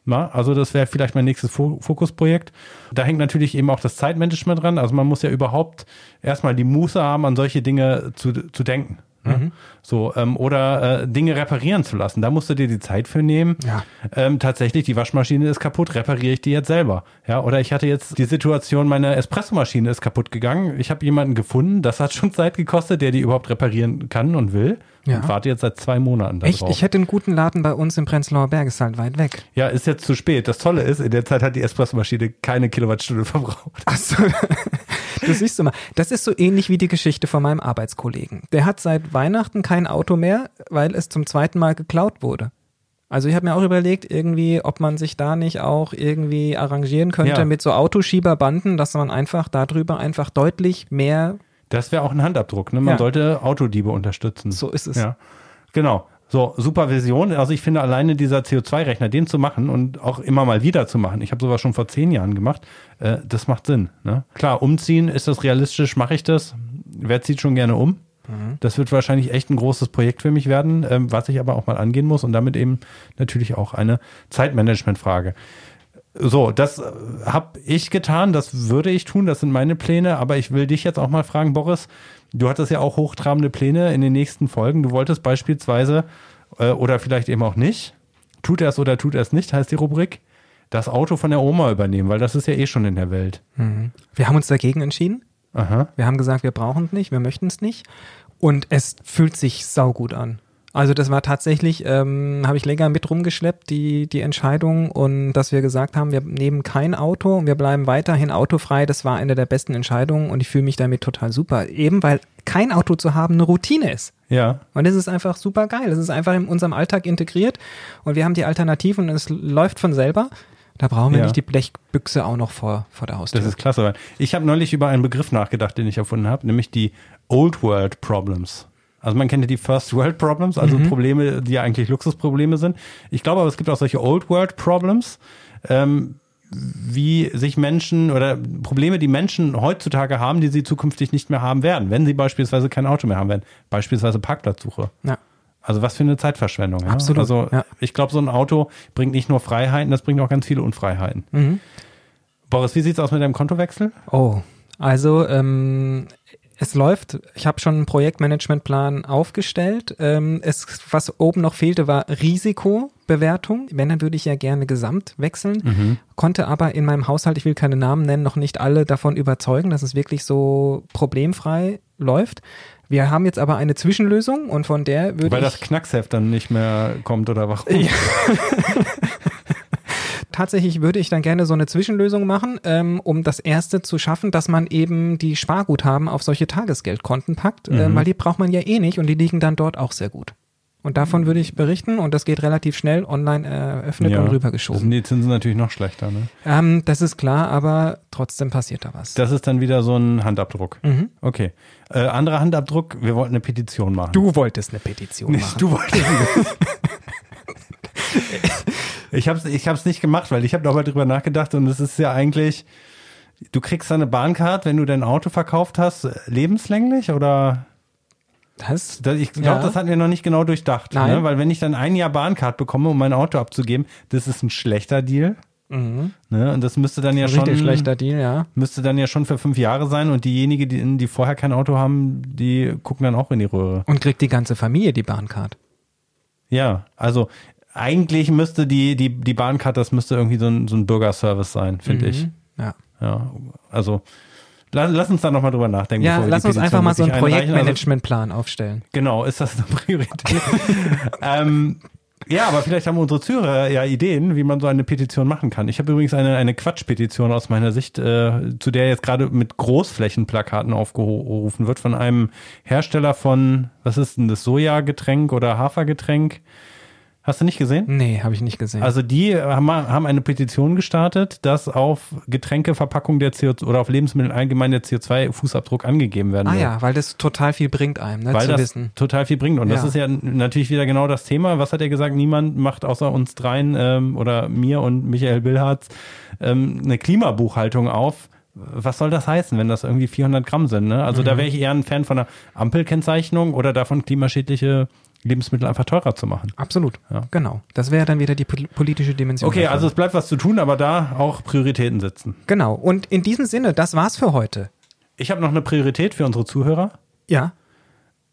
Na, also das wäre vielleicht mein nächstes Fo- Fokusprojekt. Da hängt natürlich eben auch das Zeitmanagement dran. Also man muss ja überhaupt erstmal die Muße haben, an solche Dinge zu, zu denken. Ne? So, ähm, oder äh, Dinge reparieren zu lassen. Da musst du dir die Zeit für nehmen. Ja. Ähm, tatsächlich, die Waschmaschine ist kaputt, repariere ich die jetzt selber. Ja, oder ich hatte jetzt die Situation, meine Espressomaschine ist kaputt gegangen. Ich habe jemanden gefunden, das hat schon Zeit gekostet, der die überhaupt reparieren kann und will. Ja. Und warte jetzt seit zwei Monaten da Echt? Ich hätte einen guten Laden bei uns im Prenzlauer Berg, ist halt weit weg. Ja, ist jetzt zu spät. Das Tolle ist, in der Zeit hat die Espressomaschine keine Kilowattstunde verbraucht. Achso, du siehst du mal, das ist so ähnlich wie die Geschichte von meinem Arbeitskollegen. Der hat seit Weihnachten kein Auto mehr, weil es zum zweiten Mal geklaut wurde. Also ich habe mir auch überlegt, irgendwie, ob man sich da nicht auch irgendwie arrangieren könnte Ja. mit so Autoschieberbanden, dass man einfach darüber einfach deutlich mehr, Das wäre auch ein Handabdruck. Ne? Man Ja. sollte Autodiebe unterstützen. so ist es. Ja, genau. So, Supervision. Also ich finde alleine dieser CO2-Rechner, den zu machen und auch immer mal wieder zu machen. Ich habe sowas schon vor zehn Jahren gemacht. Äh, das macht Sinn. Ne? Klar, umziehen, ist das realistisch? Mache ich das? Wer zieht schon gerne um? Das wird wahrscheinlich echt ein großes Projekt für mich werden, ähm, was ich aber auch mal angehen muss und damit eben natürlich auch eine Zeitmanagement-Frage. So, das äh, habe ich getan, das würde ich tun, das sind meine Pläne, aber ich will dich jetzt auch mal fragen, Boris, du hattest ja auch hochtrabende Pläne in den nächsten Folgen. Du wolltest beispielsweise, äh, oder vielleicht eben auch nicht, tut er es oder tut er es nicht, heißt die Rubrik, das Auto von der Oma übernehmen, weil das ist ja eh schon in der Welt. Wir haben uns dagegen entschieden. Aha. Wir haben gesagt, wir brauchen es nicht, wir möchten es nicht. Und es fühlt sich saugut an. Also das war tatsächlich, ähm, habe ich länger mit rumgeschleppt, die, die Entscheidung und dass wir gesagt haben, wir nehmen kein Auto und wir bleiben weiterhin autofrei, das war eine der besten Entscheidungen und ich fühle mich damit total super. Eben weil kein Auto zu haben eine Routine ist. Ja, Und das ist einfach super geil. Das ist einfach in unserem Alltag integriert und wir haben die Alternativen und es läuft von selber. Da brauchen wir Ja. nicht die Blechbüchse auch noch vor, vor der Haustür. das ist klasse. Ich habe neulich über einen Begriff nachgedacht, den ich erfunden habe, nämlich die Old World Problems. Also man kennt ja die First World Problems, also Probleme, die ja eigentlich Luxusprobleme sind. Ich glaube aber, es gibt auch solche Old World Problems, ähm, wie sich Menschen oder Probleme, die Menschen heutzutage haben, die sie zukünftig nicht mehr haben werden, wenn sie beispielsweise kein Auto mehr haben werden. Beispielsweise Parkplatzsuche. ja. Also was für eine Zeitverschwendung. Ja? Absolut, Also ja. ich glaube, so ein Auto bringt nicht nur Freiheiten, das bringt auch ganz viele Unfreiheiten. Mhm. Boris, wie sieht's aus mit deinem Kontowechsel? Oh, also ähm, es läuft. Ich habe schon einen Projektmanagementplan aufgestellt. Ähm, es, was oben noch fehlte, war Risikobewertung. Wenn, dann würde ich ja gerne gesamt wechseln. Konnte aber in meinem Haushalt, ich will keine Namen nennen, noch nicht alle davon überzeugen, dass es wirklich so problemfrei läuft. Wir haben jetzt aber eine Zwischenlösung und von der würde Weil ich das Knacksheft dann nicht mehr kommt oder warum? tatsächlich würde ich dann gerne so eine Zwischenlösung machen, ähm, um das erste zu schaffen, dass man eben die Sparguthaben auf solche Tagesgeldkonten packt, Mhm. äh, weil die braucht man ja eh nicht und die liegen dann dort auch sehr gut. Und davon würde ich berichten und das geht relativ schnell online eröffnet und Das rübergeschoben. sind die Zinsen natürlich noch schlechter. Ne? Ähm, das ist klar, aber trotzdem passiert da was. Das ist dann wieder so ein Handabdruck. Mhm. Okay. Äh, anderer Handabdruck, wir wollten eine Petition machen. Du wolltest eine Petition machen. Nicht, du wolltest. ich habe es ich hab's nicht gemacht, weil ich habe darüber drüber nachgedacht und es ist ja eigentlich, du kriegst dann eine Bahncard, wenn du dein Auto verkauft hast, lebenslänglich oder? Das? Das- Ich glaube, Ja. das hatten wir noch nicht genau durchdacht. Ne? Weil wenn ich dann ein Jahr Bahncard bekomme, um mein Auto abzugeben, das ist ein schlechter Deal. Mhm. Ne? Und das müsste dann ja Richtig schon schlechter Deal, ja. müsste dann ja schon für fünf Jahre sein und diejenigen, die, die vorher kein Auto haben, die gucken dann auch in die Röhre. Und kriegt die ganze Familie die Bahncard. Ja, also eigentlich müsste die, die, die Bahncard, das müsste irgendwie so ein, so ein Bürgerservice sein, finde ich. Mhm. Ja. Ja, also lass, lass uns da nochmal drüber nachdenken. Ja, bevor wir lass uns einfach mal so einen. Also, Projektmanagementplan aufstellen. genau, ist das eine Priorität? ähm, ja, aber vielleicht haben unsere Zuhörer ja Ideen, wie man so eine Petition machen kann. Ich habe übrigens eine, eine Quatschpetition aus meiner Sicht, äh, zu der jetzt gerade mit Großflächenplakaten aufgerufen wird von einem Hersteller von, was ist denn das, Sojagetränk oder Hafergetränk? Hast du nicht gesehen? Nee, habe ich nicht gesehen. Also die haben, haben eine Petition gestartet, dass auf Getränkeverpackung der CO2 oder auf Lebensmittel allgemein der CO2-Fußabdruck angegeben werden ah soll. ja, weil das total viel bringt einem, ne, Weil zu das wissen. total viel bringt. Und das Ja. ist ja natürlich wieder genau das Thema. Was hat er gesagt? Niemand macht außer uns dreien ähm, oder mir und Michael Billharz ähm, eine Klimabuchhaltung auf. Was soll das heißen, wenn das irgendwie 400 Gramm sind? Ne? Also Mhm. da wäre ich eher ein Fan von einer Ampelkennzeichnung oder davon klimaschädliche Lebensmittel einfach teurer zu machen. Absolut. Ja. Genau. Das wäre dann wieder die pol- politische Dimension. Okay, davon. also es bleibt was zu tun, aber da auch Prioritäten sitzen. Genau. Und in diesem Sinne, das war's für heute. Ich habe noch eine Priorität für unsere Zuhörer. Ja,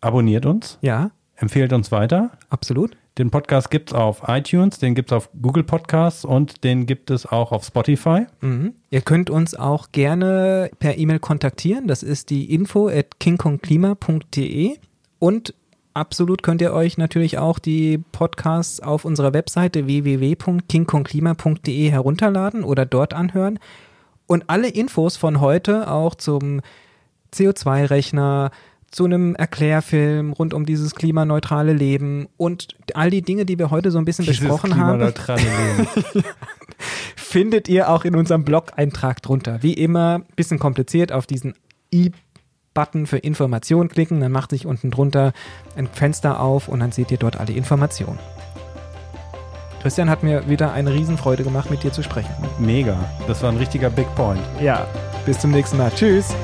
Abonniert uns, ja, empfehlt uns weiter. absolut. Den Podcast gibt's auf iTunes, den gibt's auf Google Podcasts und den gibt es auch auf Spotify. Mhm. Ihr könnt uns auch gerne per E-Mail kontaktieren. Das ist die info at kingkongklima.de und absolut könnt ihr euch natürlich auch die Podcasts auf unserer Webseite www.kingkongklima.de herunterladen oder dort anhören. Und alle Infos von heute auch zum CO2-Rechner, zu einem Erklärfilm rund um dieses klimaneutrale Leben und all die Dinge, die wir heute so ein bisschen besprochen haben, findet ihr auch in unserem Blog-Eintrag drunter. Wie immer, bisschen kompliziert auf diesen i-Button für Informationen klicken, dann macht sich unten drunter ein Fenster auf und dann seht ihr dort alle Informationen. Christian hat mir wieder eine Riesenfreude gemacht, mit dir zu sprechen. Mega. Das war ein richtiger Big Point. Ja, bis zum nächsten Mal. Tschüss.